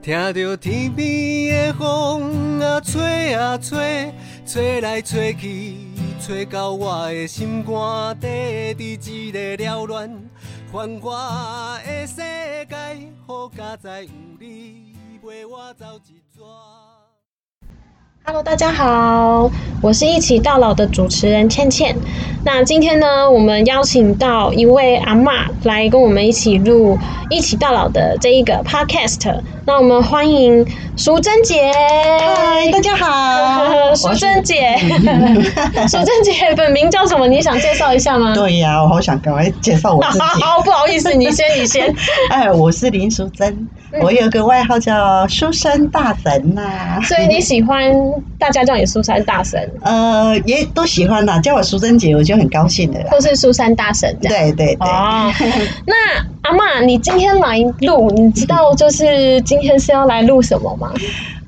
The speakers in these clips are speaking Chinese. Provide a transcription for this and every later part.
听着天边的风啊吹啊吹，吹来吹去，吹到我的心肝底，伫一个缭乱繁华的世界，好佳哉有你陪我走一逝。Hello，大家好，我是一起到老的主持人倩倩。那今天呢，我们邀请到一位阿嬷来跟我们一起录一起到老的这一个 Podcast。那我们欢迎淑珍姐。嗨，大家好，淑珍姐，淑珍姐本名叫什么？你想介绍一下吗？对呀、我好想赶快介绍我自己。好，不好意思，你先，你先。哎，我是林淑珍，嗯我有个外号叫书生大神呐、所以你喜欢大家叫你苏珊大神，呃，也都喜欢啦，叫我淑珍姐，我就很高兴的啦。或是苏珊大神。对对对，哦，那阿妈，你今天来录，你知道就是今天是要来录什么吗？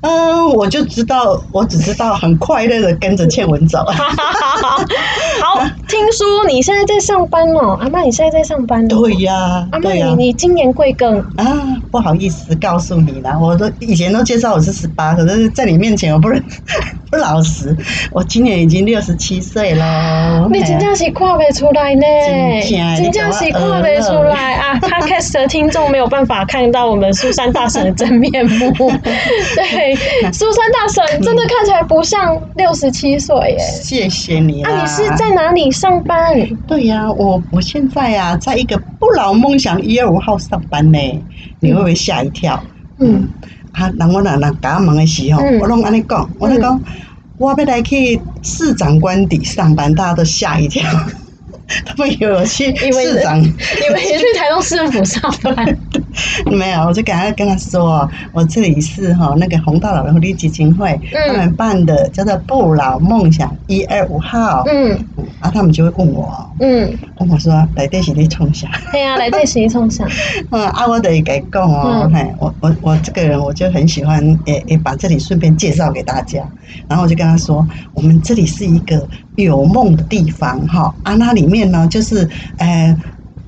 嗯，我就知道，我只知道很快乐的跟着倩文走。好，听说你现在在上班哦，阿妈，你现在在上班哦。对呀、阿对呀、嬷，你你今年贵庚？啊，不好意思告诉你啦，我都以前都介绍我是十八，可是在你面前我不能 不老实，我今年已经六十七岁了。你真正是看不出来呢，真正是看不出来啊！Podcast 的听众没有办法看到我们苏珊大婶的真面目。对，苏珊大婶真的看起来不像六十七岁耶。谢谢你啦。啊，你是在哪里上班？对呀、我我现在呀、在一个不老梦想一二五号上班呢，你会不会吓一跳？嗯，啊，人我人人甲我问的时候，嗯我拢安尼讲，我咧讲，我要来去市长官邸上班，大家都吓一跳。他们以为我去市长，以为你去台东市政府上班。没有，我就赶快跟他说，我这里是哈那个红大老人福利基金会、嗯他们办的叫做不老梦想一二五号，嗯然后，他们就会问我，嗯，问我说来底是你冲啥？对啊，来这是你冲上？嗯 啊，我得给讲哦，嗯嘿，我我我这个人我就很喜欢，也也把这里顺便介绍给大家。然后我就跟他说，我们这里是一个有梦的地方哈，啊，那里面呢就是呃。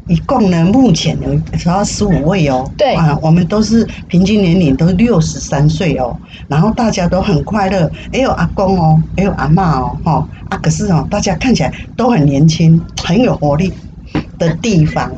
一共呢，目前有主要十五位哦。对啊，我们都是平均年龄都六十三岁哦，然后大家都很快乐，也有阿公哦，也有阿妈哦，哈啊，可是哦，大家看起来都很年轻，很有活力的地方。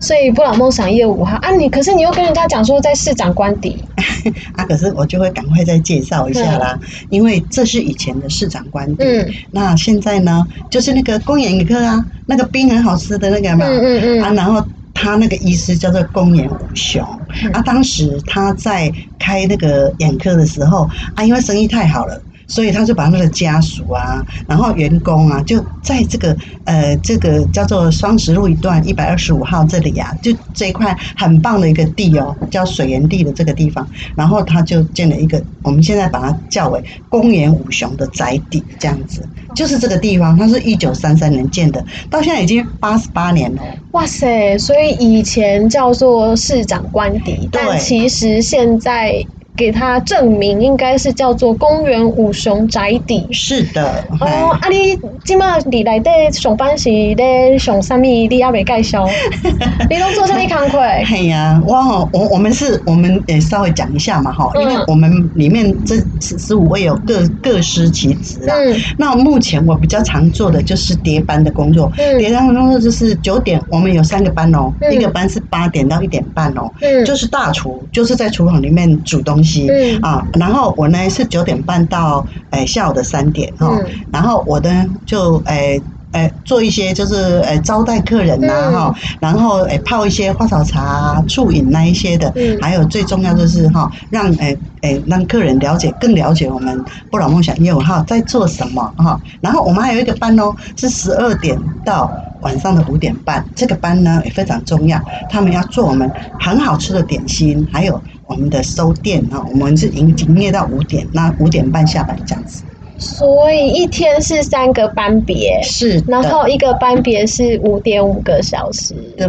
所以布朗梦想一二五号啊，你可是你又跟人家讲说在市长官邸，啊，可是我就会赶快再介绍一下啦，因为这是以前的市长官邸。嗯。那现在呢，就是那个公园一科啊，那个冰很好吃的那个嘛，嗯嗯嗯。啊，然后他那个医师叫做公园武雄，嗯。啊，当时他在开那个眼科的时候啊，因为生意太好了。所以他就把他的家属啊，然后员工啊，就在这个呃这个叫做双十路一段一百二十五号这里啊，就这一块很棒的一个地哦，叫水源地的这个地方，然后他就建了一个，我们现在把它叫为公园五雄的宅邸，这样子，就是这个地方，它是一九三三年建的，到现在已经八十八年了。哇塞！所以以前叫做市长官邸，但其实现在给他证明应该是叫做公园五雄宅邸。是的，哦，哎啊，你即马伫内底上班是咧上啥物？你还未介绍？你拢做啥物工课？嘿呀，哇，我我们是，我们也稍微讲一下嘛哈，因为嗯我们里面这十十五位有各各司其职啊。嗯那目前我比较常做的就是叠班的工作，嗯叠班的工作就是九点，我们有三个班哦，嗯一个班是八点到一点半哦，嗯就是大厨，就是在厨房里面煮东西，嗯。啊，然后我呢是九点半到诶、下午的三点哈、然后我呢就诶。呃，做一些就是呃招待客人呐、嗯。哈、然后诶泡一些花草茶、啊、醋饮那一些的，嗯。还有最重要就是哈、让诶诶让客人了解更了解我们不老梦想业务哈在做什么哈、然后我们还有一个班哦，是十二点到晚上的五点半，这个班呢也非常重要，他们要做我们很好吃的点心，还有我们的收店哈，我们是营营业到五点，那五点半下班这样子。所以一天是三个班别，是，然后一个班别是五点五个小时。对。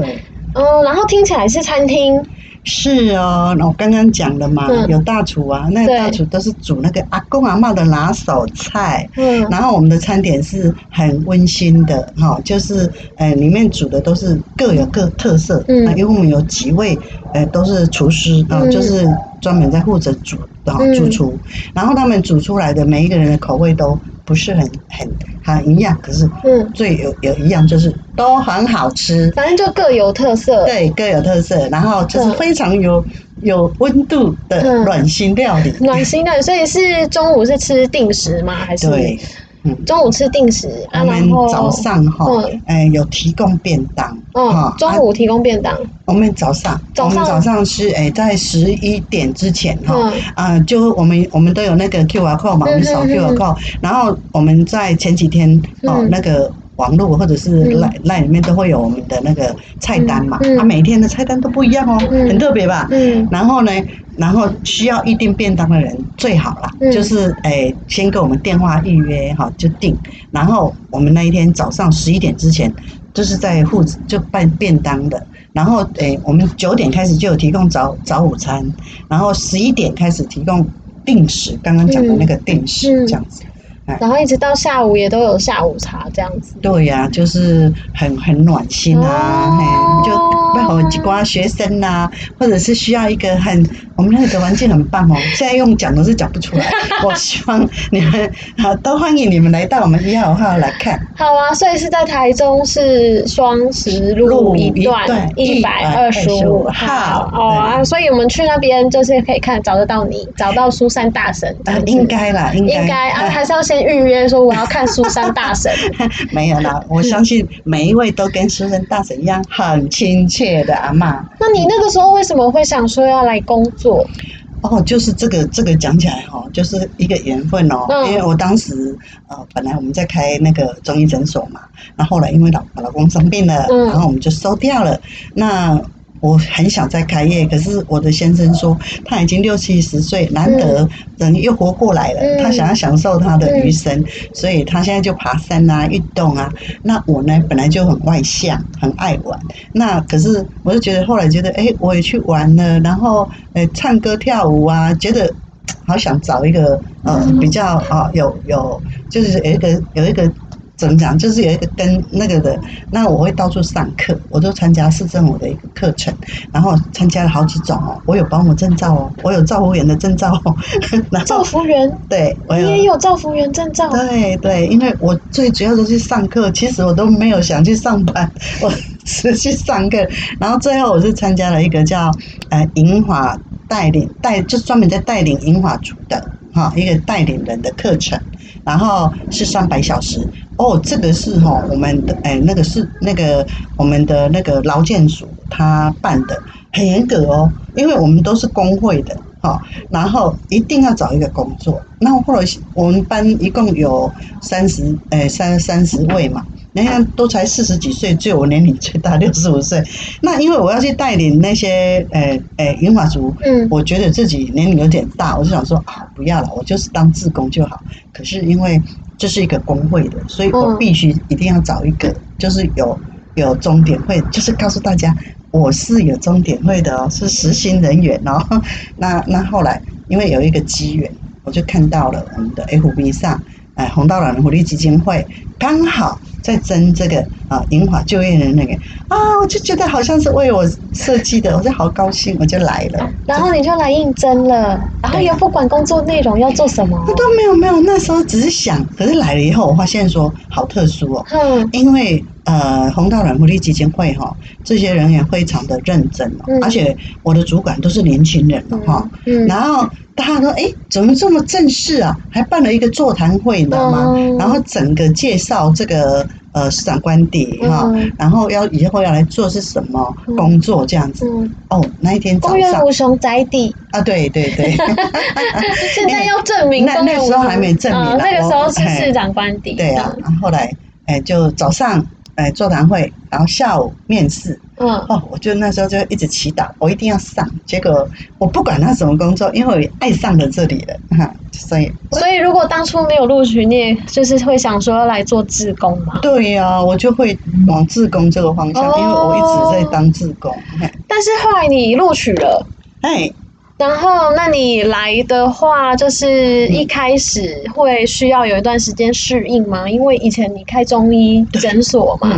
嗯，然后听起来是餐厅，是哦，那我刚刚讲了嘛，嗯。有大厨啊，那个大厨都是煮那个阿公阿嬷的拿手菜，嗯。然后我们的餐点是很温馨的哈，就是呃里面煮的都是各有各特色，因为我们有几位呃都是厨师啊，嗯。就是专门在负责煮的嗯。主厨，然后他们煮出来的每一个人的口味都不是很很很一样，可是嗯，最有有一样就是都很好吃，反正就各有特色。对，各有特色，然后就是嗯非常有有温度的嗯。暖心料理。暖心的，所以是中午是吃定时吗？还是？对，嗯，中午吃定时啊？我们然后早上哈嗯，哎，有提供便当，嗯哈，中午提供便当，我们早上，我们早上是哎，在十一点之前哈嗯，啊，就我们我们都有那个 QR code 嘛，我们扫 QR code，然后我们在前几天哦嗯。那个。网络或者是嗯。赖赖里面都会有我们的那个菜单嘛，它每天的菜单都不一样哦，嗯。很特别吧？嗯。然后呢，然后需要预定便当的人最好啦，嗯。就是诶先跟我们电话预约哈就定，然后我们那一天早上十一点之前就是在户就办便当的，然后诶我们九点开始就有提供早早午餐，然后十一点开始提供定时，刚刚讲的那个定时嗯。这样子。然后一直到下午也都有下午茶这样子。对呀、就是很很暖心啊，哦嘿，就为何几瓜学生呐、或者是需要一个很，我们那个环境很棒哦，现在用讲都是讲不出来。我希望你们好，都欢迎你们来到我们一号号来看。好啊，所以是在台中市双十路路一一段段一百二十五125号号哦啊，所以我们去那边就是可以看找得到你，找到苏珊大神啊应该啦，应该应该啊，还是要先预约说我要看苏珊大神。没有啦。我相信每一位都跟苏珊大神一样很亲切的阿嬷。那你那个时候为什么会想说要来工作？哦，就是这个这个讲起来哈、就是一个缘分哦。嗯因为我当时呃，本来我们在开那个中医诊所嘛，然后后来因为老我老公生病了，嗯然后我们就收掉了。那我很想再开业，可是我的先生说他已经六七十岁，难得人又活过来了，嗯他想要享受他的余生，所以他现在就爬山啊、运动啊。那我呢，本来就很外向，很爱玩。那可是我就觉得后来觉得，哎、我也去玩了，然后呃唱歌跳舞啊，觉得好想找一个呃比较啊、有有就是有一个有一个怎么讲，就是有一个跟那个的，那我会到处上课，我都参加市政府的一个课程，然后参加了好几种哦，我有保姆证照哦，我有照服员的证照哦，然造后福员，对我你也有照护员证照？对对，因为我最主要的是上课，其实我都没有想去上班，我只是去上课。然后最后我是参加了一个叫呃银华带领带，就专门在带领银华组的哈一个带领人的课程，然后是三百小时。哦，这个是哈我们的哎那个是那个我们的那个劳建署他办的，很严格哦，因为我们都是工会的。哈，然后一定要找一个工作。那后来我们班一共有三十，哎，三三十位嘛，人家都才四十几岁，只有我年龄最大，六十五岁。那因为我要去带领那些，呃，呃，银发族，嗯我觉得自己年龄有点大，我就想说啊，不要了，我就是当志工就好。可是因为这是一个工会的，所以我嗯必须一定要找一个，就是有有终点会，就是告诉大家我是有终点会的哦，是实薪人员哦。那那后来因为有一个机缘，我就看到了我们的 FB 上，哎，红道老人福利基金会刚好在争这个啊银发就业的那个。啊，我就觉得好像是为我设计的，我就好高兴，我就来了。然后你就来应征了，然后也不管工作内容要做什么？我。都没有没有，那时候只是想，可是来了以后，我发现说好特殊哦，嗯因为呃红道软福利基金会哈、这些人员非常的认真哦，嗯。而且我的主管都是年轻人哦哈、嗯。然后大家说哎怎么这么正式啊，还办了一个座谈会，你知道吗？嗯然后整个介绍这个呃市长官邸哈、嗯然后要以后要来做是什么嗯。工作这样子、嗯，哦，那一天早公园上五雄宅邸，啊对对对。现在要证明那那时候还没证明那个时候是市长官邸。对啊，后来，哎，就早上哎座谈会，然后下午面试。嗯，哦，我就那时候就一直祈祷，我一定要上。结果我不管他什么工作，因为我爱上了这里了，哈，所以所以如果当初没有录取，你也就是会想说要来做志工嘛。对呀、我就会往志工这个方向，哦因为我一直在当志工。嘿但是后来你录取了，哎，然后，那你来的话，就是一开始会需要有一段时间适应吗？因为以前你开中医诊所嘛，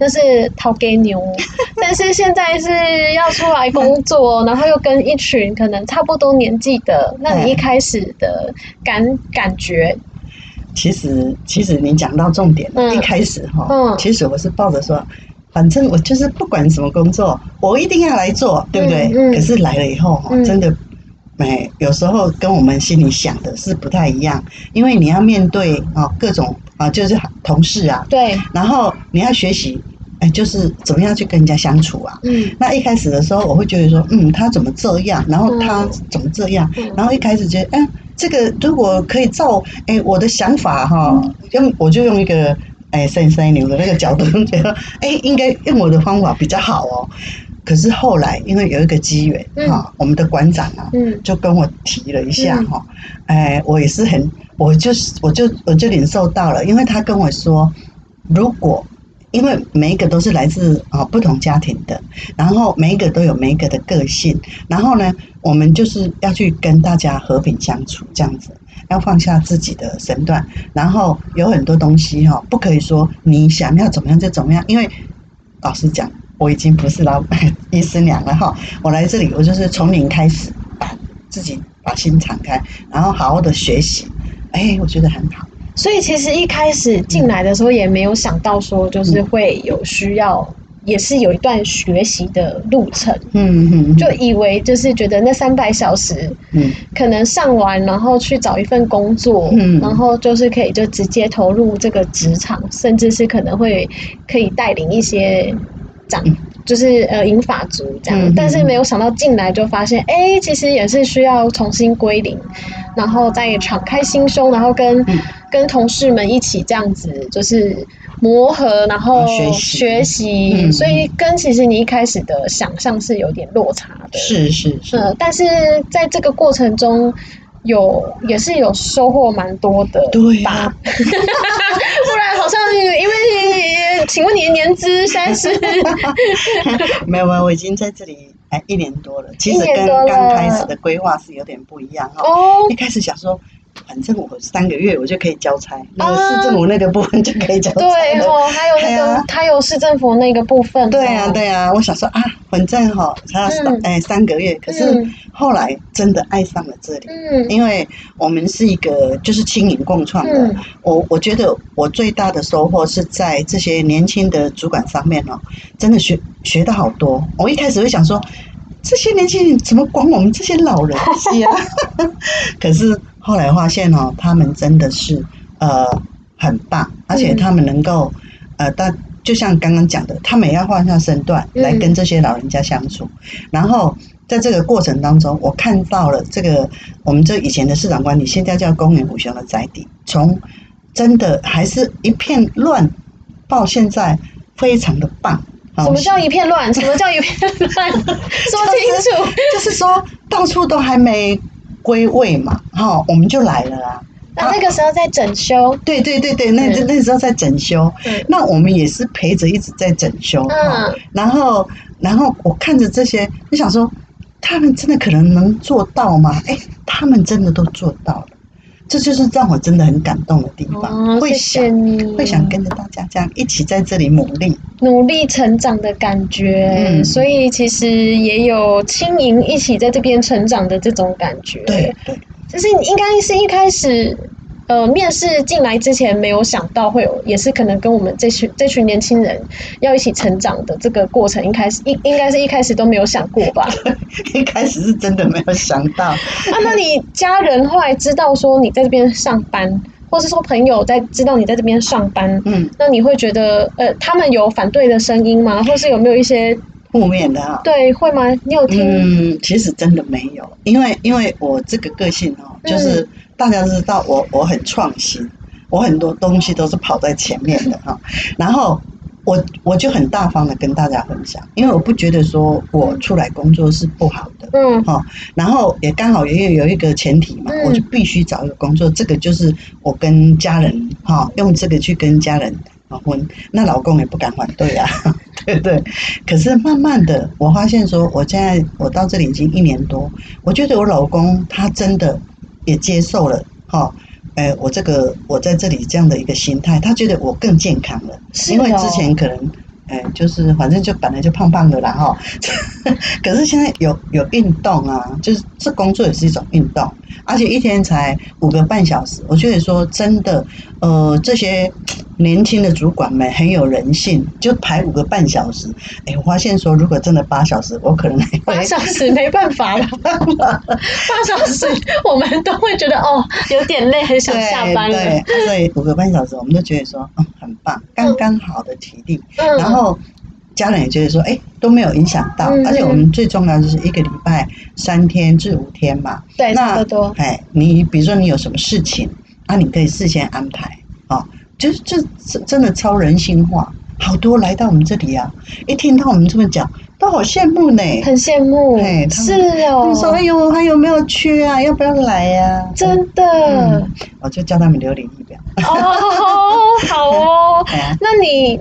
那是掏给牛，但是现在是要出来工作，然后又跟一群可能差不多年纪的，那你一开始的感感觉，其实其实你讲到重点了，嗯一开始哈，嗯其实我是抱着说。反正我就是不管什么工作，我一定要来做，对不对？嗯。嗯可是来了以后哈，嗯。真的，哎，有时候跟我们心里想的是不太一样，因为你要面对啊各种啊，就是同事啊，对，然后你要学习，哎，就是怎么样去跟人家相处啊。嗯。那一开始的时候，我会觉得说，嗯，他怎么这样，然后他怎么这样，嗯。然后一开始觉得，嗯，这个如果可以照哎我的想法哈，用我就用一个哎三三牛的那个角度，觉得哎应该用我的方法比较好哦。可是后来因为有一个机缘嗯哈，我们的馆长啊，嗯就跟我提了一下嗯哈，哎，我也是很，我就是我就我就领受到了，因为他跟我说，如果因为每一个都是来自啊不同家庭的，然后每一个都有每一个的个性，然后呢，我们就是要去跟大家和平相处，这样子，要放下自己的身段，然后有很多东西哈，不可以说你想要怎么样就怎么样，因为老实讲，我已经不是老 医师娘了哈，我来这里我就是从零开始，把自己把心敞开，然后好好的学习，哎，我觉得很好。所以其实一开始进来的时候也没有想到说，就是会有需要，也是有一段学习的路程，嗯嗯，就以为就是觉得那三百小时嗯。可能上完，然后去找一份工作，嗯。然后就是可以就直接投入这个职场，甚至是可能会可以带领一些长。嗯。就是呃银发族这样，但是没有想到进来就发现，哎、其实也是需要重新归零，然后再敞开心胸，然后跟、嗯跟同事们一起这样子，就是磨合，然后哦学习所以跟其实你一开始的想象是有点落差的。是是是，呃，但是在这个过程中有也是有收获蛮多的，对吧？啊 不然好像因为，请问你的年资现在是？没有没有，我已经在这里哎一年多了，其实跟刚开始的规划是有点不一样哈。哦一开始想说，反正我三个月我就可以交差，那个市政府那个部分就可以交差了。对哦，还有那个哎呀，还有市政府那个部分哦。对啊，对啊，我想说啊，反正哈才要哎三个月，可是嗯后来真的爱上了这里，嗯因为我们是一个就是轻盈共创的，嗯我我觉得我最大的收获是在这些年轻的主管上面哦，真的学学到好多。我一开始会想说，这些年轻人怎么管我们这些老人家？可是后来发现哦，他们真的是呃很棒，而且他们能够呃，但就像刚刚讲的，他们也要放下身段嗯来跟这些老人家相处，然后。在这个过程当中，我看到了这个我们这以前的市长官邸，现在叫公园虎雄的宅邸，从真的还是一片乱，到现在非常的棒。什么叫一片乱？什么叫一片乱？说清楚。就是说到处都还没归位嘛，哈、我们就来了啦。那那个时候在整修，对对对对，那嗯那时候在整修，嗯那我们也是陪着一直在整修，哈嗯然后然后我看着这些，就想说，他们真的可能能做到吗？哎，他们真的都做到了，这就是让我真的很感动的地方，哦，会想会想跟着大家这样一起在这里努力，努力成长的感觉，嗯所以其实也有轻盈一起在这边成长的这种感觉。对，对，就是应该是一开始。呃，面试进来之前没有想到会有，也是可能跟我们这群这群年轻人要一起成长的这个过程，一开始应应该是一开始都没有想过吧？一开始是真的没有想到，啊，那你家人后来知道说你在这边上班，或是说朋友在知道你在这边上班，嗯，那你会觉得呃，他们有反对的声音吗？或是有没有一些负面的啊。对会吗？你有听？嗯，其实真的没有，因为因为我这个个性哦，嗯就是大家知道我我很创新，我很多东西都是跑在前面的哈，然后我我就很大方的跟大家分享，因为我不觉得说我出来工作是不好的。嗯哈，然后也刚好也有有一个前提嘛，嗯我就必须找一个工作，这个就是我跟家人哈，用这个去跟家人啊婚，那老公也不敢反对啊，对不对。可是慢慢的，我发现说，我现在我到这里已经一年多，我觉得我老公他真的也接受了，哈。哎，我这个我在这里这样的一个心态，他觉得我更健康了，是因为之哦前可能，哎，就是反正就本来就胖胖的啦哈，可是现在有有运动啊，就是这工作也是一种运动，而且一天才五个半小时，我觉得说真的，呃，这些年轻的主管们很有人性，就排五个半小时，哎，我发现说如果真的八小时，我可能八小时没办法了，八小时我们都会觉得哦有点累，很想下班了。对对，所以五个半小时，我们都觉得说，嗯，很棒，刚刚好的体力。嗯，然后家人也觉得说，哎，都没有影响到，嗯而且我们最重要的就是一个礼拜三天至五天嘛。对，差那不多。哎，你比如说你有什么事情，啊，你可以事先安排哦，就是这真真的超人性化。好多来到我们这里啊，一听到我们这么讲，都好羡慕呢。很羡慕是哦们，说：“哎呦，还有没有缺啊？要不要来呀、真的嗯我就叫他们留履历表。哦，好哦。哎，那你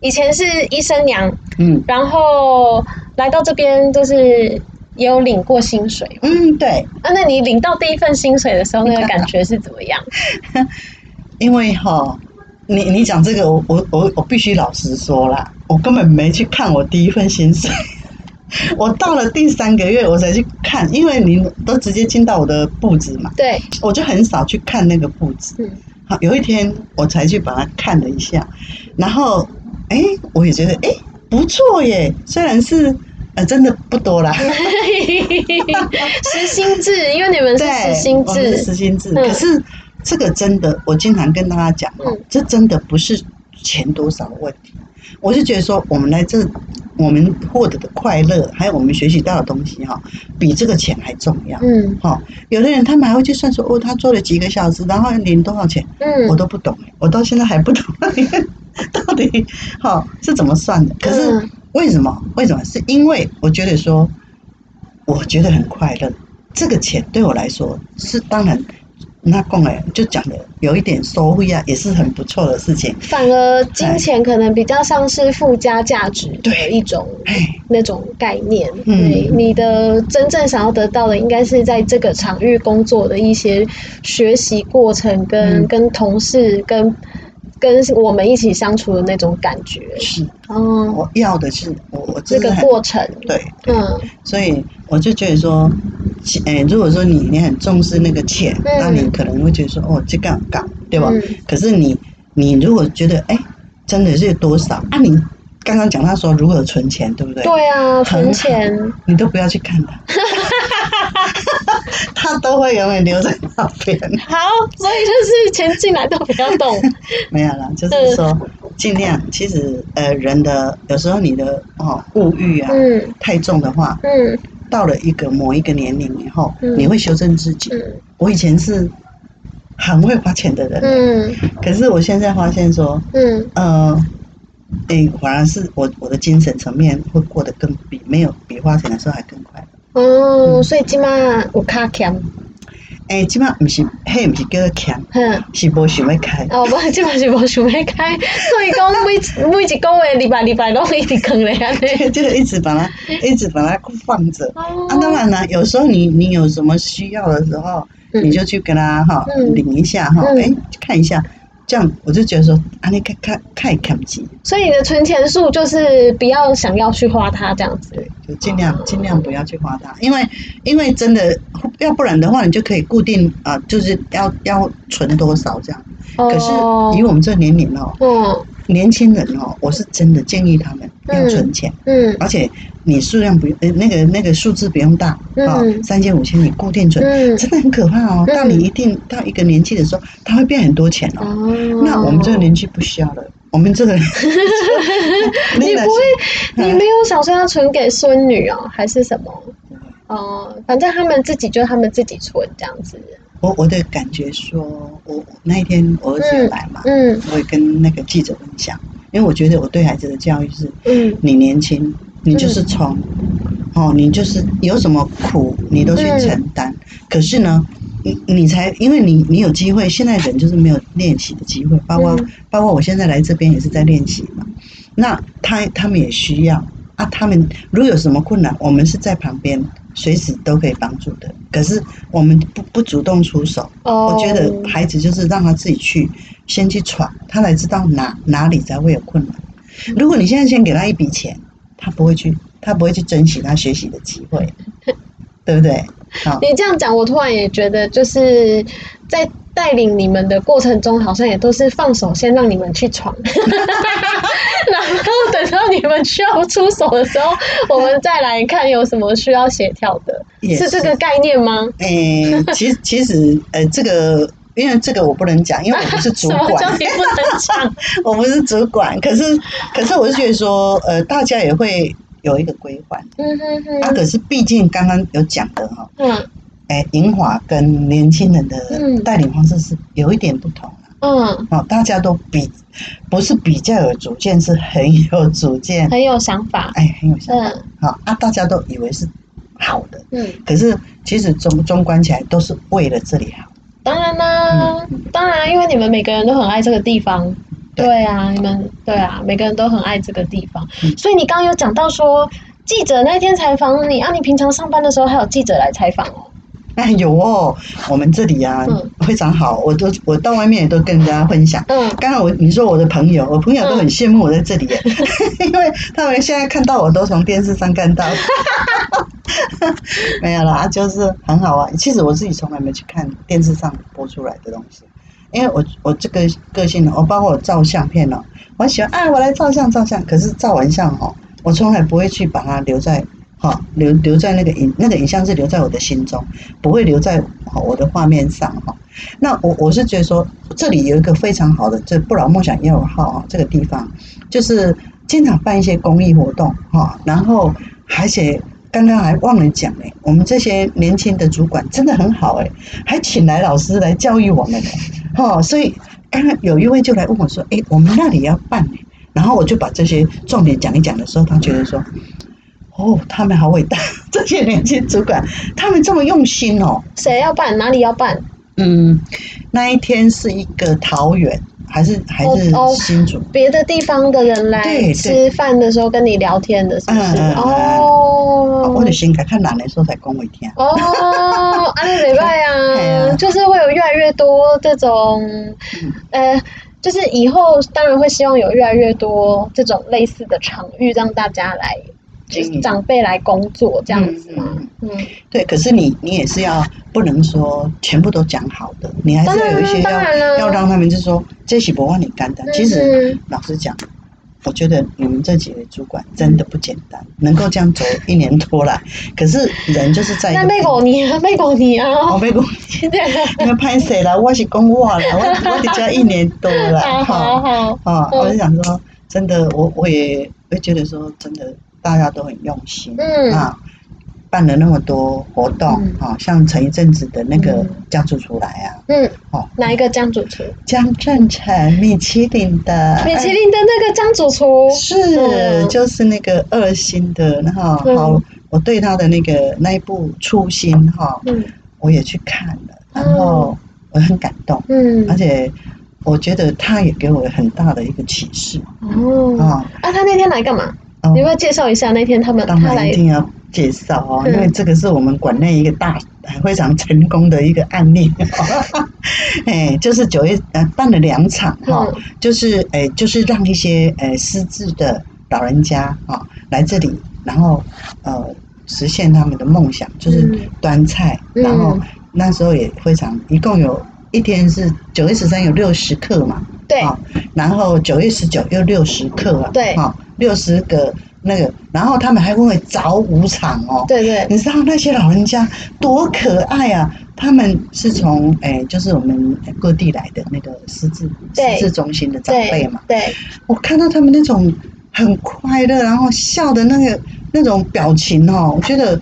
以前是医生娘，嗯然后来到这边就是也有领过薪水嗯，对，啊？那你领到第一份薪水的时候，那个感觉是怎么样？因为哈，你你讲这个，我我我我必须老实说啦，我根本没去看我第一份薪水，我到了第三个月我才去看，因为你都直接进到我的簿子嘛，对，我就很少去看那个簿子。嗯，好，有一天我才去把它看了一下，然后哎，我也觉得哎不错耶，虽然是呃真的不多啦，实心制，因为你们是对，实薪我们是制，实薪制，嗯。可是这个真的，我经常跟大家讲哦嗯，这真的不是钱多少的问题，我是觉得说，我们来这，我们获得的快乐，还有我们学习到的东西哈，比这个钱还重要。嗯哈，有的人他们还会去算说，哦，他做了几个小时，然后领多少钱，嗯我嗯，都不懂，我到现在还不懂 到底哈是怎么算的。可是嗯为什么？为什么？是因为我觉得说，我觉得很快乐，这个钱对我来说是当然，那共哎就讲的有一点收益啊，也是很不错的事情。反而金钱可能比较像是附加价值的一种哎，那种概念。嗯。对，你的真正想要得到的，应该是在这个场域工作的一些学习过程跟，跟、嗯同事跟跟我们一起相处的那种感觉。是。嗯，我要的是我我这个过程，对，对。嗯。所以我就觉得说，哎，如果说你你很重视那个钱，嗯那你可能会觉得说，哦，这个搞对吧？嗯可是你你如果觉得，哎，真的是多少啊？你刚刚讲他说如何存钱，对不对？对啊，存钱，你都不要去看他，他都会永远留在那边。好，所以就是钱进来都不要动。没有啦，就是说尽量，其实呃人的有时候你的哦物欲啊、嗯太重的话，嗯到了一个某一个年龄以后，嗯。你会修正自己。嗯。我以前是很会花钱的人，嗯。可是我现在发现说，嗯。呃，诶、反而是我我的精神层面会过得更比没有比花钱的时候还更快乐。哦，所以今晚有卡强，诶、即摆毋是，迄毋是叫做欠，哼。是无想要开。哦，无，即摆是无想要开，所以讲每每一个月礼拜礼拜拢一直坑咧安尼。就一直把它一直把它放着。哦啊，当然啦，有时候你你有什么需要的时候，嗯你就去跟他哈嗯领一下哈，嗯哎看一下，这样我就觉得说啊，你看看看看不起，所以你的存钱数就是不要想要去花它这样子。就尽量尽量不要去花它，因为因为真的要不然的话，你就可以固定啊，就是要要存多少这样。可是以我们这年龄哦，哦，年轻人哦，我是真的建议他们要存钱。嗯而且你数量不用，呃，那个那个数字不用大啊嗯，三千五千你固定存，嗯真的很可怕哦。嗯到你一定到一个年纪的时候，它会变很多钱哦。哦，那我们这个年纪不需要了，我们这个 你不会，你没有想说要存给孙女哦，还是什么？哦，反正他们自己就他们自己存这样子。我我的感觉说，我我那一天我儿子有来嘛，嗯。我也跟那个记者分享，因为我觉得我对孩子的教育是，嗯。你年轻，你就是冲，哦，你就是有什么苦你都去承担。可是呢，你你才因为你你有机会，现在人就是没有练习的机会，包括、嗯包括我现在来这边也是在练习嘛。那他他们也需要啊，他们如果有什么困难，我们是在旁边随时都可以帮助的。可是我们不不主动出手，哦，我觉得孩子就是让他自己去先去闯，他才知道哪哪里才会有困难。如果你现在先给他一笔钱，他不会去，他不会去珍惜他学习的机会，对不对？好，你这样讲，我突然也觉得，就是在带领你们的过程中，好像也都是放手，先让你们去闯，然后等到你们需要出手的时候，我们再来看有什么需要协调的，也是这个概念吗？诶、其实 其实呃，这个因为这个我不能讲，因为我不是主 什么叫管，你不能讲？我不是主管。可是可是我是觉得说，呃，大家也会有一个规范。嗯哼啊，哼，可是毕竟刚刚有讲的哈，嗯哎，银华跟年轻人的嗯带领方式是有一点不同的。嗯，哦，大家都比不是比较有主见，是很有主见，很有想法，哎，很有想法。嗯。好啊，大家都以为是好的，嗯，可是其实中中观起来都是为了这里好。当然啦当然，因为你们每个人都很爱这个地方。对。对啊，你们对啊，每个人都很爱这个地方，嗯。所以你刚刚有讲到说，记者那天采访你啊，你平常上班的时候还有记者来采访哦。哎，有哦，我们这里啊、嗯非常好，我都我到外面也都跟大家分享。嗯，刚刚我你说我的朋友，我朋友都很羡慕我在这里耶，因为他们现在看到我都从电视上看到。没有啦，就是很好啊。其实我自己从来没去看电视上播出来的东西，因为我我这个个性呢，我包括我照相片哦，我喜欢啊，我来照相照相。可是照完相哦，我从来不会去把它留在哈、留留在那个影那个影像是留在我的心中，不会留在我的画面上哈、那我我是觉得说，这里有一个非常好的，这不老梦想幼儿号，这个地方就是经常办一些公益活动哈、然后而且刚刚还忘了讲哎，我们这些年轻的主管真的很好哎，还请来老师来教育我们哈，所以刚刚有一位就来问我说，哎，我们那里要办哎，然后我就把这些重点讲一讲的时候，他觉得说。哦，他们好伟大！这些年轻主管，他们这么用心哦。谁要办？哪里要办？嗯，那一天是一个桃园，还是还是新竹？别的地方的人来吃饭的时候跟你聊天的，是不是？嗯嗯嗯哦，我的心改看哪来说才恭维天。哦，安利礼拜嘿啊，啊就是会有越来越多这种，呃，就是以后当然会希望有越来越多这种类似的场域，让大家来，长辈来工作这样子嘛嗯。嗯，对，可是你你也是要不能说全部都讲好的，你还是要有一些要要让他们就是说这是不让你干的。其实嗯老实讲，我觉得你们这几位主管真的不简单，能够这样走一年多来，可是人就是在那美国你啊，美国你啊，我没讲，对，你们拍谁了？我是讲我啦，我我伫家一年多了好 好。好，我就想说，真的，我我也会觉得说，真的大家都很用心，嗯。啊，办了那么多活动嗯，啊，像前一阵子的那个江主厨来啊，嗯，哦，哪一个江主厨？江正成米其林的，米其林的那个江主厨，是嗯。就是那个二星的，然后嗯。好，我对他的那个那一部《初心》哈，嗯。我也去看了，然后我很感动，嗯。而，且我觉得他也给我很大的一个启示哦，啊。啊，他那天来干嘛？哦。你要不要介绍一下那天他们当然一定要介绍哦，嗯。因为这个是我们馆内一个大非常成功的一个案例。哎，就是九月呃办了两场哈、嗯。就是哎就是让一些呃失智的老人家啊、来这里，然后呃实现他们的梦想，就是嗯。端菜，嗯。然后那时候也非常，一共有一天是九月十三有六十克嘛，对。啊然后九月十九又六十克啊，对。啊，六十个那个，然后他们还会早午场哦，对对，你知道那些老人家多可爱啊！他们是从哎，就是我们各地来的那个失智对。失智中心的长辈嘛，对，我看到他们那种很快乐，然后笑的那个那种表情哦，我觉得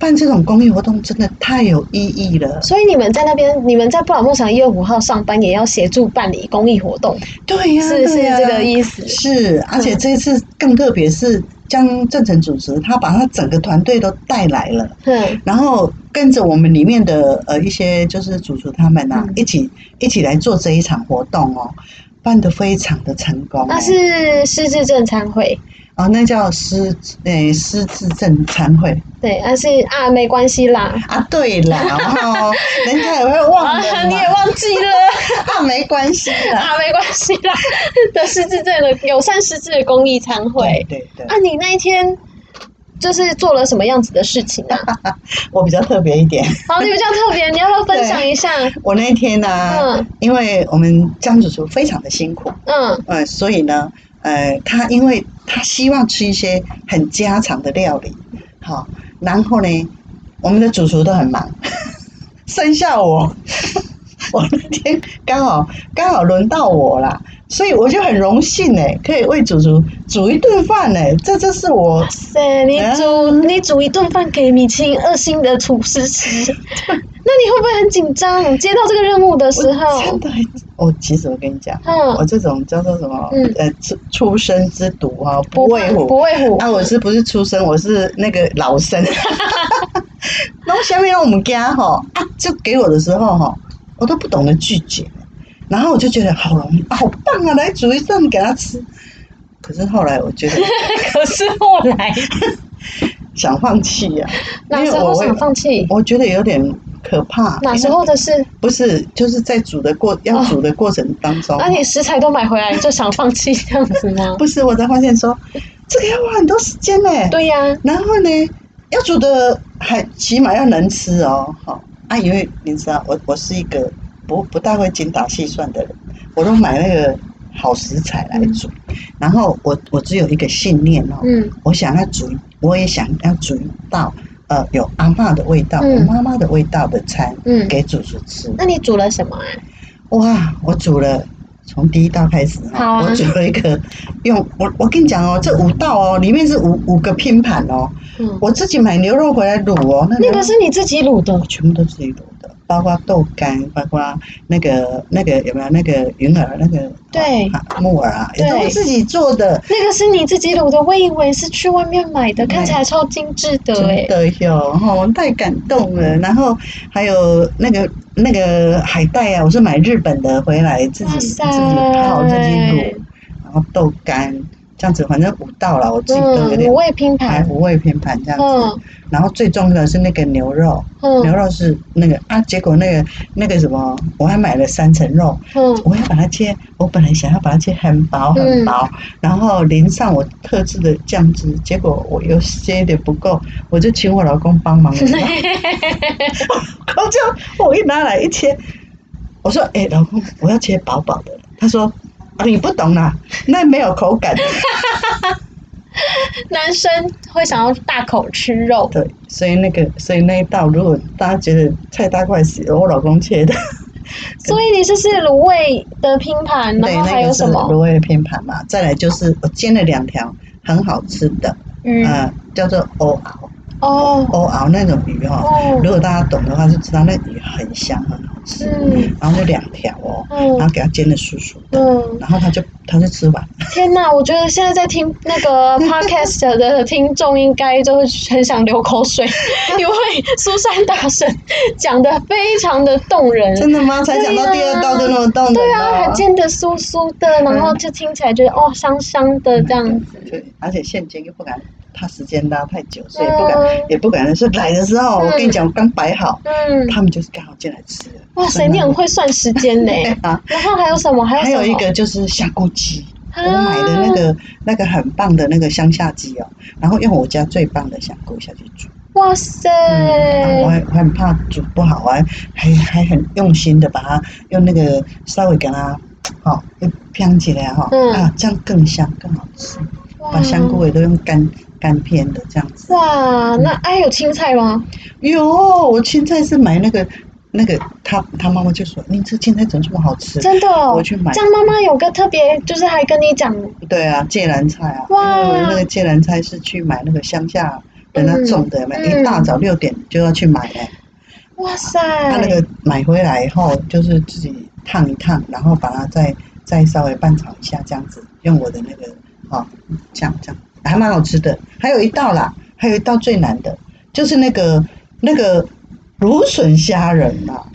办这种公益活动真的太有意义了。所以你们在那边，你们在布朗牧场一月五号上班，也要协助办理公益活动，对呀、是是这个意思。是，而且这一次更特别是江正成主持，他把他整个团队都带来了。嗯然后跟着我们里面的呃一些就是主厨他们呐、嗯一起一起来做这一场活动哦。办得非常的成功、那哎是失智症参会，哦，那叫失诶失智症参会对，那是啊，没关系啦。啊。对啦，然后，人家也会忘了啊，你也忘记了 啊，没关系啦。啊，没关系啦。的失智症的友善失智的公益参会对对对，啊，你那一天就是做了什么样子的事情啊？我比较特别一点。好，你比较特别，你要不要分享一下？我那一天呢、嗯因为我们江主厨非常的辛苦，嗯嗯，所以呢，呃，他因为他希望吃一些很家常的料理，好，然后呢，我们的主厨都很忙，剩下我，我那天刚好刚好轮到我啦，所以我就很荣幸哎，可以为主厨煮一顿饭哎，这就是我哇塞，你煮你煮一顿饭给米其林二星的厨师吃，那你会不会很紧张？接到这个任务的时我候真，的很，我其实我跟你讲，嗯我这种叫做什么，嗯呃，出出生之犊哈，不畏不虎。畏虎，啊，我是不是出生？我是那个老生。然后下面我们家哈啊，就给我的时候哈，我都不懂得拒绝，然后我就觉得好容易，好棒啊，来煮一顿给他吃。可是后来我觉得 可是后来 想放弃呀、哪时候想放弃？我觉得有点可怕。哪时候的事？不是，就是在煮的过要哦煮的过程当中，那你食材都买回来，你就想放弃这样子吗？不是我才发现说，这个要花很多时间呢。对呀、然后呢，要煮的还起码要能吃哦，好啊，因为你知道，我我是一个不不大会精打细算的人，我都买那个好食材来煮，然后我我只有一个信念哦，嗯。我想要煮，我也想要煮一道呃有阿嬷的味道、嗯。我妈妈的味道的餐嗯，给祖祖吃。那你煮了什么啊？哇，我煮了。从第一道开始哈，好啊。我煮了一个用我我跟你讲哦，这五道哦，里面是五五个拼盘哦，嗯，我自己买牛肉回来卤哦，那那个是你自己卤的？我，全部都自己卤。的，包括豆干，包括那个那个有没有？那个云耳那个对。啊木耳啊，都是自己做的，那个是你自己卤的，我以为是去外面买的，看起来超精致的真哎。的哟，哦，太感动了。然后还有那个那个海带啊，我是买日本的回来自己自己泡自己卤，然后豆干这样子，反正五道了，我自己都有嗯，点五。味拼盘，五味拼盘这样子，嗯然后最重要的是那个牛肉，牛嗯肉是那个啊，结果那个那个什么，我还买了三层肉，嗯，我要把它切，我本来想要把它切很薄很薄，然后淋上我特制的酱汁，结果我有些有点不够，我就请我老公帮忙了。然后就 我一拿来一切，我说：“哎、老公，我要切薄薄的。”他说：“啊，你不懂啦，那没有口感。男生会想要大口吃肉”，对，所以那个，所以那一道，如果大家觉得太大块是我老公切的，所以你这是卤味的拼盘，对，然后还那个是有什么？卤味的拼盘嘛。再来就是我煎了两条很好吃的，嗯呃，叫做。哦欧熬那种鱼哈、哦如果大家懂的话，就知道那鱼很香很好吃。嗯然后就两条哦，然嗯后给它煎的酥酥的，嗯，然后它就它就吃完。天哪！我觉得现在在听那个 podcast 的听众应该就会很想流口水，因为苏珊大婶讲的非常的动人。真的吗？才讲到第二道就那么动人对啊，还哦。煎的酥酥的，然后就听起来觉得哦香香的这样子。对，而且现煎又不敢怕时间拉太久，所以不敢、嗯也不敢说来的时候，嗯我跟你讲，我刚摆好，嗯，他们就是刚好进来吃了。哇塞，你很会算时间呢。啊！然后还有什么？还有一个就是香菇鸡，啊我买的那个那个很棒的那个乡下鸡哦，然后用我家最棒的香菇下去煮。哇塞，嗯，我还我很怕煮不好，我还还还很用心的把它用那个稍微给它好飘起来哈、嗯啊，这样更香更好吃。把香菇也都用干干片的这样子。哇，那还有青菜吗？有，我青菜是买那个那个，他他妈妈就说：“你这青菜怎么这么好吃？真的？哦，我去买。这样妈妈有个特别，就是还跟你讲，？”对啊，芥蓝菜啊，哇。那个芥蓝菜是去买那个乡下人家种的，一大早六点就要去买哎、哇塞，他那个买回来以后，就是自己烫一烫，然后把它再再稍微拌炒一下，这样子，用我的那个哦，这样这样，还蛮好吃的。还有一道啦，还有一道最难的，就是那个那个芦笋虾仁啊。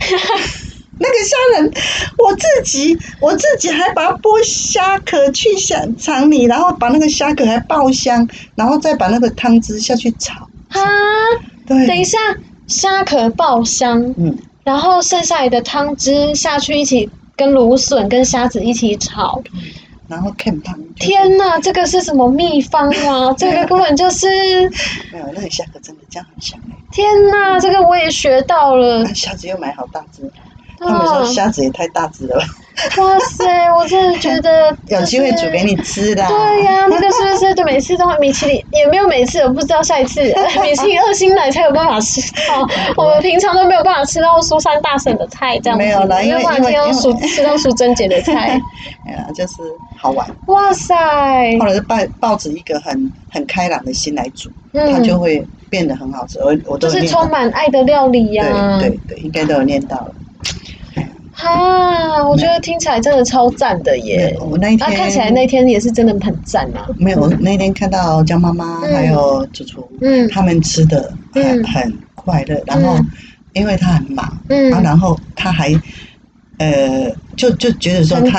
那个虾仁，我自己我自己还把它剥虾壳去虾肠里，然后把那个虾壳还爆香，然后再把那个汤汁下去炒。啊，对，等一下，虾壳爆香，嗯，然后剩下来的汤汁下去一起跟芦笋跟虾子一起炒。然后看汤。天哪，这个是什么秘方啊？这个根本就是没有那个虾壳真的这样很香哎、天哪，这个我也学到了那。虾子又买好大只，他们说虾子也太大只了吧，哇塞，我真的觉得 有机会煮给你。你吃啦。对呀、那个是不是对每次都会米其林也没有每次，我不知道下一次 米其林二星来才有办法吃到，我们平常都没有办法吃到苏珊大婶的菜这样子，没有啦因为因为听到苏吃到苏珍姐的菜。哎呀，就是好玩，哇塞，后来是抱抱着一个很很开朗的心来煮，它嗯，就会变得很好吃。我我都就是充满爱的料理呀、对对对，应该都有念到了。哈，我觉得听起来真的超赞的耶。我那一啊，天看起来那天也是真的很赞啊。没有，我那天看到江妈妈嗯还有主厨，嗯。他们吃的很嗯。很快乐，然后嗯因为他很忙，啊，嗯，然后他还呃，就就觉得说他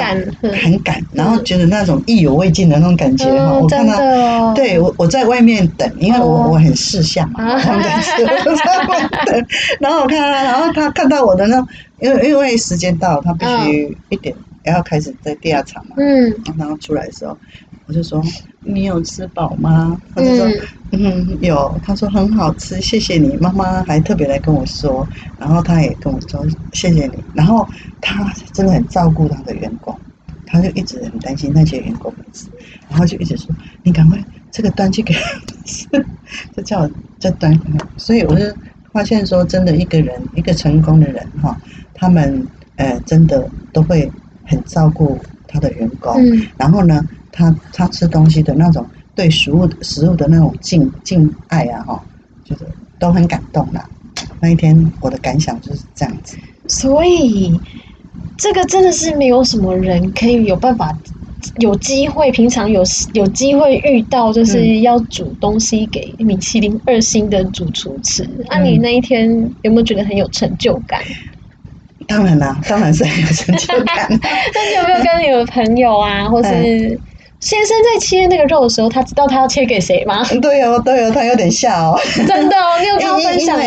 很赶然后觉得那种意犹未尽的那种感觉哈，嗯，我看到。对我，我在外面等，因为我、哦。我很识相嘛，我在外面等，然后我看他，然后他看到我的那，因为因为时间到了，他必须一点要开始在第二场嘛，嗯。然后出来的时候，我就说你有吃饱吗？他就说嗯嗯有，他说很好吃，谢谢你，妈妈还特别来跟我说，然后他也跟我说谢谢你，然后他真的很照顾他的员工，他就一直很担心那些员工不吃，然后就一直说你赶快这个端去给他吃，就叫我再端，所以我就发现说真的一个人一个成功的人哈，他们呃真的都会很照顾他的员工，嗯然后呢，他他吃东西的那种对食物食物的那种敬敬爱啊，哈，就是都很感动啦。那一天我的感想就是这样子，所以这个真的是没有什么人可以有办法。有机会，平常有有机会遇到，就是嗯要煮东西给米其林二星的主厨吃。那、嗯你那一天有没有觉得很有成就感？当然啦，当然是很有成就感。那你有没有跟你的朋友啊，或是嗯先生在切那个肉的时候，他知道他要切给谁吗？对哦，对哦，他有点吓哦，真的哦，你有跟他分享？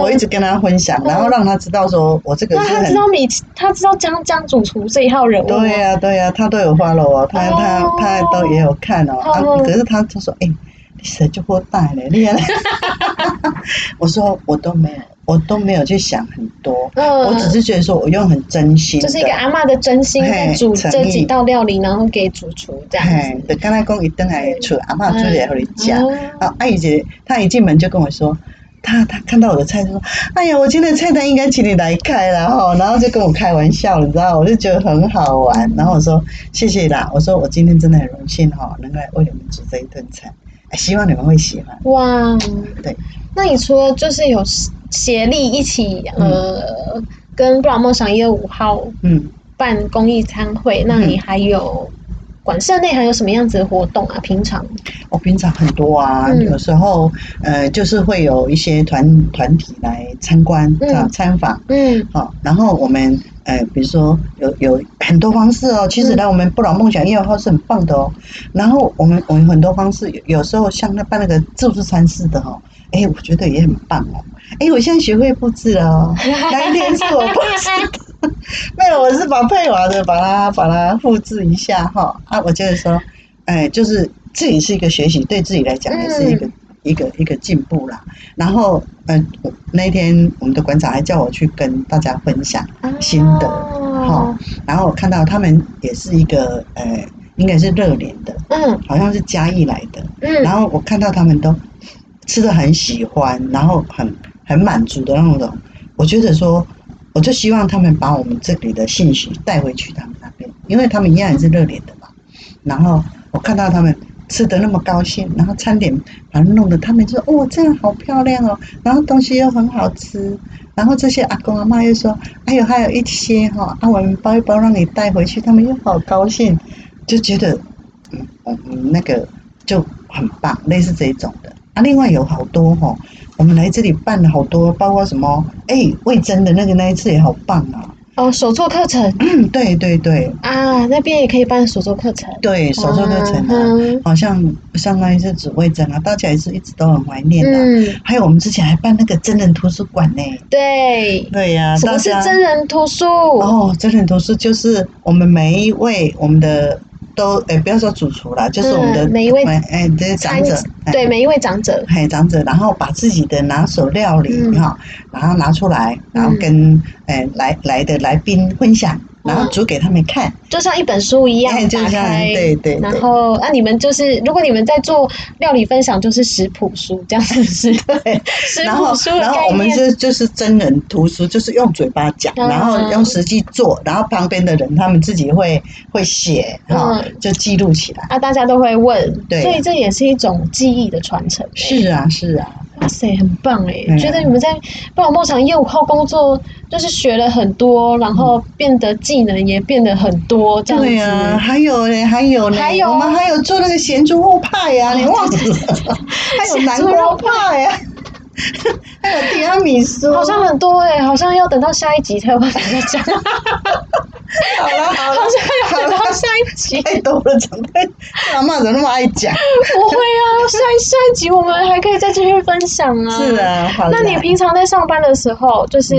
我一直跟他分享，然后让他知道说我这个那他知道米，他知道江江主厨这一号人物对呀、对呀、他都有 follow 哦，他他哦他都也有看哦。可是他就说，哎、你谁就不带了，厉害。我说我都没有，我都没有去想很多，嗯我只是觉得说我用很真心的，就是一个阿嬷的真心在煮这几道料理，然后给主厨这样嘿，子。就刚才讲一登来出阿嬷出来和你讲，嗯啊，阿姨姐她一进门就跟我说。她她看到我的菜就说：“哎呀，我今天的菜单应该请你来开了哈。”然后就跟我开玩笑，你知道，我就觉得很好玩。然后我说：“谢谢啦。”我说：“我今天真的很荣幸哈，能够来为你们煮这一顿菜，哎希望你们会喜欢。哇，对，那你除了就是有协力一起呃跟布朗梦想一月五号”嗯，办公益餐会，那你还有馆舍内还有什么样子的活动啊？平常。我平常很多啊，嗯。有时候呃，就是会有一些团团体来参观嗯。啊参访。嗯。好，然后我们呃，比如说有有很多方式哦，其实嗯来我们不老梦想夜号是很棒的哦。然后我们我们很多方式，有有时候像那办那个自助餐式的哦，哎，我觉得也很棒哦。哎，我现在学会布置了哦，那一天是我布置的，没有，我是把配娃的把它把它复制一下哈啊，我就是说，哎，就是自己是一个学习，对自己来讲也是一个。嗯一个一个进步啦，然后，嗯、我那天我们的馆长还叫我去跟大家分享，心得。哦，然后我看到他们也是一个呃，应该是热脸的，嗯。好像是嘉义来的，嗯，然后我看到他们都吃的很喜欢，然后很很满足的那种，我觉得说，我就希望他们把我们这里的信息带回去他们那边，因为他们一样也是热脸的嘛，然后我看到他们。吃的那么高兴，然后餐点把它弄得他们就说哦这样好漂亮哦，然后东西又很好吃，然后这些阿公阿妈又说，哎呦还有一些哈、啊我们包一包让你带回去，他们又好高兴，就觉得嗯嗯那个就很棒，类似这一种的啊。另外有好多哈、我们来这里办了好多，包括什么哎味噌的那个那一次也好棒啊，哦，手作课程嗯，对对对啊，那边也可以办手作课程。对，手作课程啊，嗯好像相当于是紫薇针啊，大家也是一直都很怀念的。嗯，还有我们之前还办那个真人图书馆呢。对。对呀、什么是真人图书？哦，真人图书就是我们每一位我们的都，诶，不要说主厨啦，就是我们的、嗯每一位哎，这些长者，哎。对，每一位长者。嘿，长者，然后把自己的拿手料理嗯。哈、然后拿出来，然后跟诶、来来的来宾分享，然后煮给他们看，就像一本书一样打开，对对对然后那、你们就是，如果你们在做料理分享，就是食谱书，这样子是？对，食谱书的然后我们概念。是就是真人图书，就是用嘴巴讲，嗯然后用实际做，然后旁边的人他们自己会会写就记录起来。啊，大家都会问，对所以这也是一种记忆的传承。是啊，是啊，哇塞，很棒哎！嗯觉得你们在不老牧场业务后工作，就是学了很多，然后变得技能也变得很多，这样子。对啊，还有嘞，还有嘞，还有我们还有做那个咸猪肉派呀、你 忘了？还有南瓜派呀、还有提拉米苏。好像很多哎，好像要等到下一集才有办法再讲，好了 好了好了，像要等到下一集。太多了，讲太，阿妈怎么那么爱讲？不会啊，下一下一集我们还可以再继续分享啊。是。啊，好。那你平常在上班的时候，就是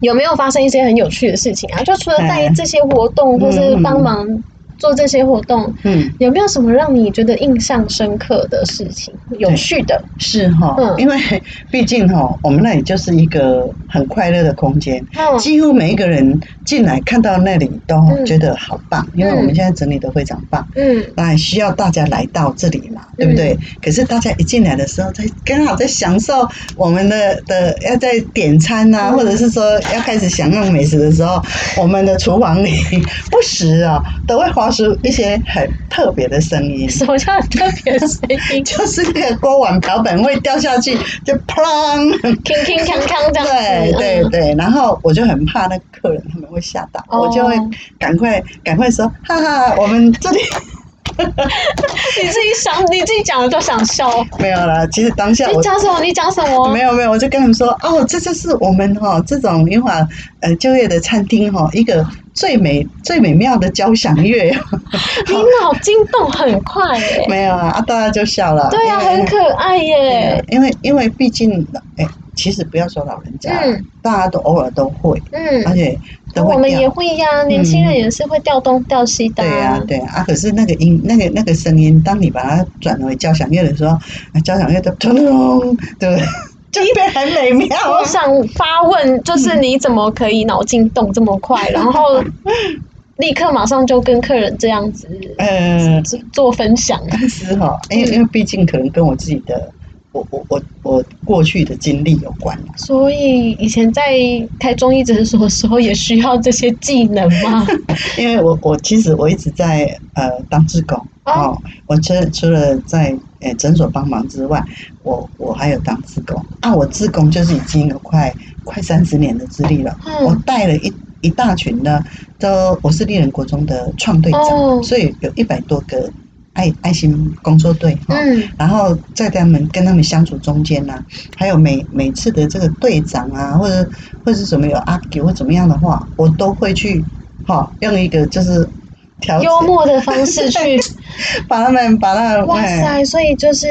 有没有发生一些很有趣的事情啊？就除了带嗯这些活动，或是帮忙做这些活动，嗯，有没有什么让你觉得印象深刻的事情？有趣的，是哈、嗯。因为毕竟哈、我们那里就是一个很快乐的空间，嗯。几乎每一个人进来看到那里都嗯。觉得好棒，因为我们现在整理的非常棒。嗯。那也需要大家来到这里嘛，对不对？可是大家一进来的时候，在刚好在享受我们的的要在点餐呐、嗯。或者是说要开始享用美食的时候，我们的厨房里不时啊都会发出一些很特别的声音，什么叫特别的声音？就是那个锅碗瓢盆会掉下去，就砰。铿铿锵锵这样子。对对嗯对，然后我就很怕那客人他们会吓到，哦我就会赶快赶快说，哈哈，我们这里 你自己想，你自己讲了就想笑。没有啦。其实当下我你讲什么？你讲什么？没有没有，我就跟他们说，哦，这就是我们哈、这种英华呃就业的餐厅哈、一个最美最美妙的交响乐。你脑筋动很快耶。没有啊，啊大家就笑了。对啊、很可爱耶。因为因为毕竟哎，其实不要说老人家，嗯大家都偶尔都会，嗯而嗯，且都会我们也会呀，年轻人也是会调东调西的、对呀、对呀、啊，可是那个音，那个那个声音，当你把它转为交响乐的时候，啊交响乐的咚咚，对不对？就变很美妙啊我。想发问，就是你怎么可以脑筋动这么快，然后立刻马上就跟客人这样子呃，做做分享？但 是哈，因为因为毕竟可能跟我自己的，我我我我过去的经历有关啊所以以前在开中医诊所的时候，也需要这些技能吗？因为我我其实我一直在呃当志工哦。哦，我除除了在呃诊所帮忙之外，我我还有当志工。啊，我志工就是已经有快快三十年的资历了，嗯。我带了一一大群呢，都我是丽人国中的创队长，哦。所以有一百多个爱爱心工作队哈。嗯然后在他们跟他们相处中间呢、还有每每次的这个队长啊，或者或者是什么有阿给或怎么样的话，我都会去哈、用一个就是调幽默的方式去，把他们把他们哇哎塞！所以就是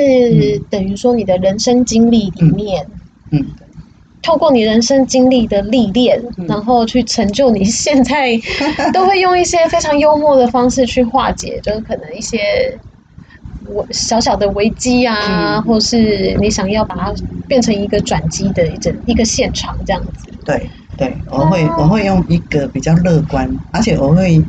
等于说，你的人生经历里面，嗯透过你人生经历的历练，嗯然后去成就你现在，都会用一些非常幽默的方式去化解，就是可能一些我小小的危机啊，嗯或是你想要把它变成一个转机的一整一个现场这样子。对对，我会哦我会用一个比较乐观，而且我会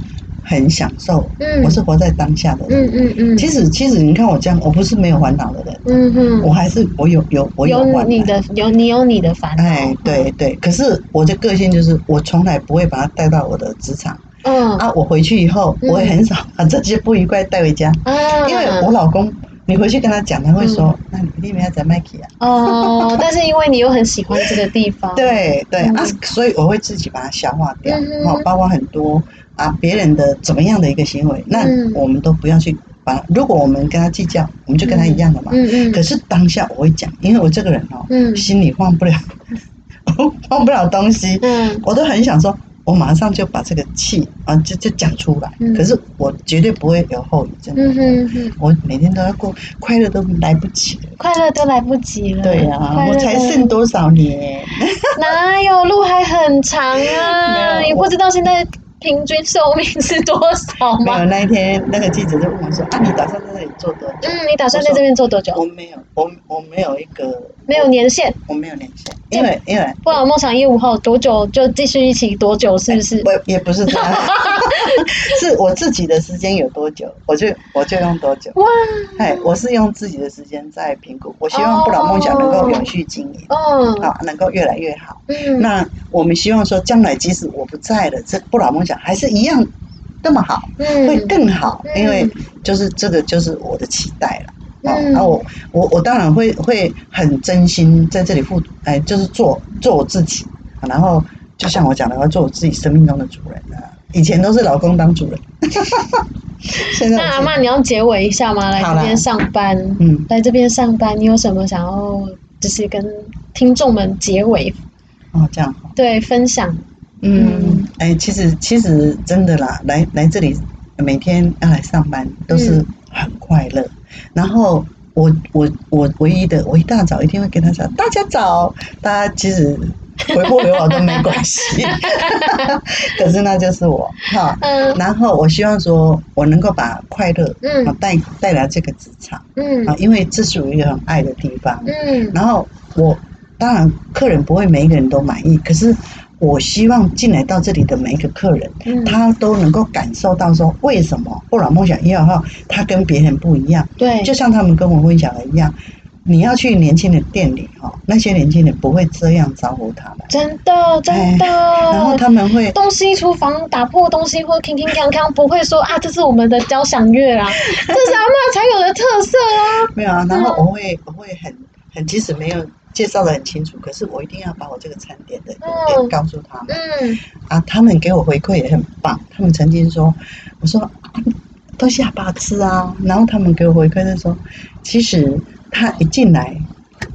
很享受，嗯。我是活在当下的人。嗯嗯嗯，其实其实你看我这样，我不是没有烦恼的人，嗯哼，我还是我有有我有烦恼。你的有你有你的烦恼，哎，对对，可是我的个性就是，我从来不会把它带到我的职场。嗯。啊。我回去以后，嗯。我也很少把这些不愉快带回家，啊，因为我老公，你回去跟他讲，他会说：“那你你们要在麦克啊。哦，但是因为你又很喜欢这个地方，”，对对嗯。啊，所以我会自己把它消化掉嗯，哼。哦，包括很多啊别人的怎么样的一个行为，那嗯。我们都不要去把。如果我们跟他计较，我们就跟他一样的嘛。嗯嗯，可是当下我会讲，因为我这个人哦，嗯。心里放不了，放不了东西，嗯。我都很想说，我马上就把这个气啊就就讲出来。嗯可是我绝对不会有后遗症。嗯哼哼，我每天都要过，快乐都来不及了。快乐都来不及了。对呀、我才剩多少年？哪有路还很长啊？你不知道现在平均寿命是多少吗没有，？那一天那个记者就问我说：“啊，你打算在这里做多久？”嗯，你打算在这边做多久？我没有，我我没有一个没有年限，我没有年限，因为因为不然梦想业务后多久就继续一起多久，是不是？我也不是这样，是我自己的时间有多久，我就我就用多久。哇，哎，我是用自己的时间在评估，我希望不老梦想能够永续经营，嗯啊，能够越来越好。嗯，那我们希望说，将来即使我不在了，这不老梦想还是一样那么好，会嗯更好，嗯因为就是这个就是我的期待了。哦，嗯。那我我我当然会会很真心在这里付，哎，就是做做我自己，然后就像我讲的，要做我自己生命中的主人啊。以前都是老公当主人，现在那阿妈，你要结尾一下吗？来这边上班，嗯。来这边上班，你有什么想要就是跟听众们结尾哦这样好，对分享？嗯，哎，其实其实真的啦，来来这里每天要来上班都是很快乐，然后。我我我唯一的，我一大早一定会跟他讲，大家早，大家其实回不回我都没关系，可是那就是我。哈。嗯。然后我希望说，我能够把快乐嗯。啊带带来这个职场。嗯。啊，因为这是我一个很爱的地方。嗯。然后我当然客人不会每一个人都满意，可是我希望进来到这里的每一个客人，嗯，他都能够感受到说，为什么后来梦想一号他跟别人不一样，对，就像他们跟我分享的一样。你要去年轻的店里哈，那些年轻人不会这样招呼他们，真的真的。哎然后他们会东西厨房打破东西或铿铿锵锵，不会说啊，这是我们的交响乐啊，这是阿嬷才有的特色啊。没有啊，然后我会我会很很，即使没有介绍的很清楚，可是我一定要把我这个餐点的点告诉他们。嗯啊，他们给我回馈也很棒。他们曾经说，我说、啊、都下巴吃啊，然后他们给我回馈是说，其实他一进来，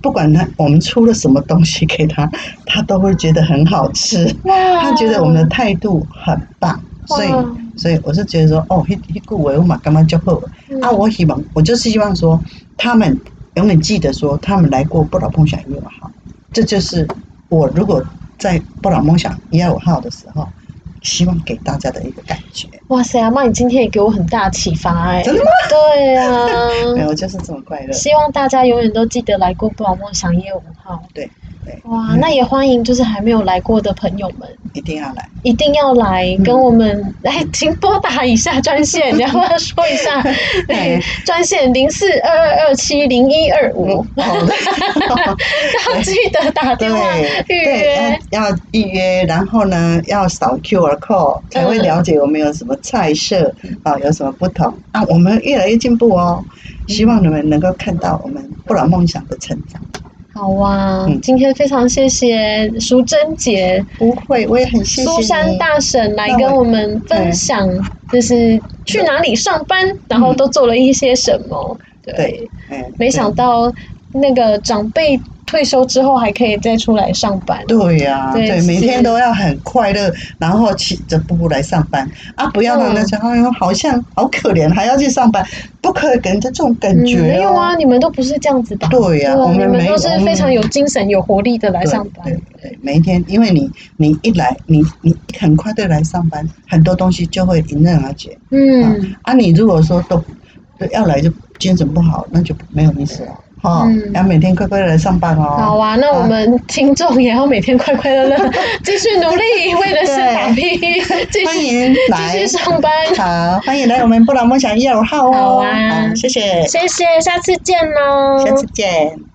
不管他我们出了什么东西给他，他都会觉得很好吃。哇，他觉得我们的态度很棒，所以所以我是觉得说，哦，一一句话我嘛干嘛就好了。嗯啊，我希望我就是希望说，他们永远记得说，他们来过不老梦想一二号，这就是我如果在不老梦想一号的时候，希望给大家的一个感觉。哇塞，阿妈，你今天也给我很大启发哎、真的吗？对啊，没有，就是这么快乐。希望大家永远都记得来过不老梦想业五号。对对，哇，嗯那也欢迎就是还没有来过的朋友们，一定要来。一定要来嗯跟我们来，请拨打一下专线，你要不要说一下？对，专线零四二二二七零一二五，好的。要记得打电话预，约。要要预约，然后呢，要扫 QR code 才会了解我们有什么菜色啊，有什么不同啊，我们越来越进步哦。希望你们能够看到我们不老梦想的成长。好啊，嗯今天非常谢谢淑珍姐、不会，我也很谢谢苏珊。大婶来跟我们分享，就是去哪里上班，然后都做了一些什么。对没想到那个长辈退休之后还可以再出来上班。对呀、对对，每是天都要很快乐，然后起着步步来上班啊！不要让人家哎呦，好像好可怜，还要去上班，不可以给人家这种感嗯，觉、哦没有啊，你们都不是这样子的？对呀啊我们你们都是非常有精神、有活力的来上班对。每一天，因为你你一来，你你很快的来上班，很多东西就会迎刃而解。嗯，啊，你如果说都都要来就精神不好，那就没有意思了。哈、嗯要每天快快乐乐上班哦。好啊，那我们听众也要每天快快乐乐，继续努力，为了是打拼，继续欢迎继来续上班。好，欢迎来我们不老梦想一二号哦。好啊谢谢，谢谢，下次见喽。下次见。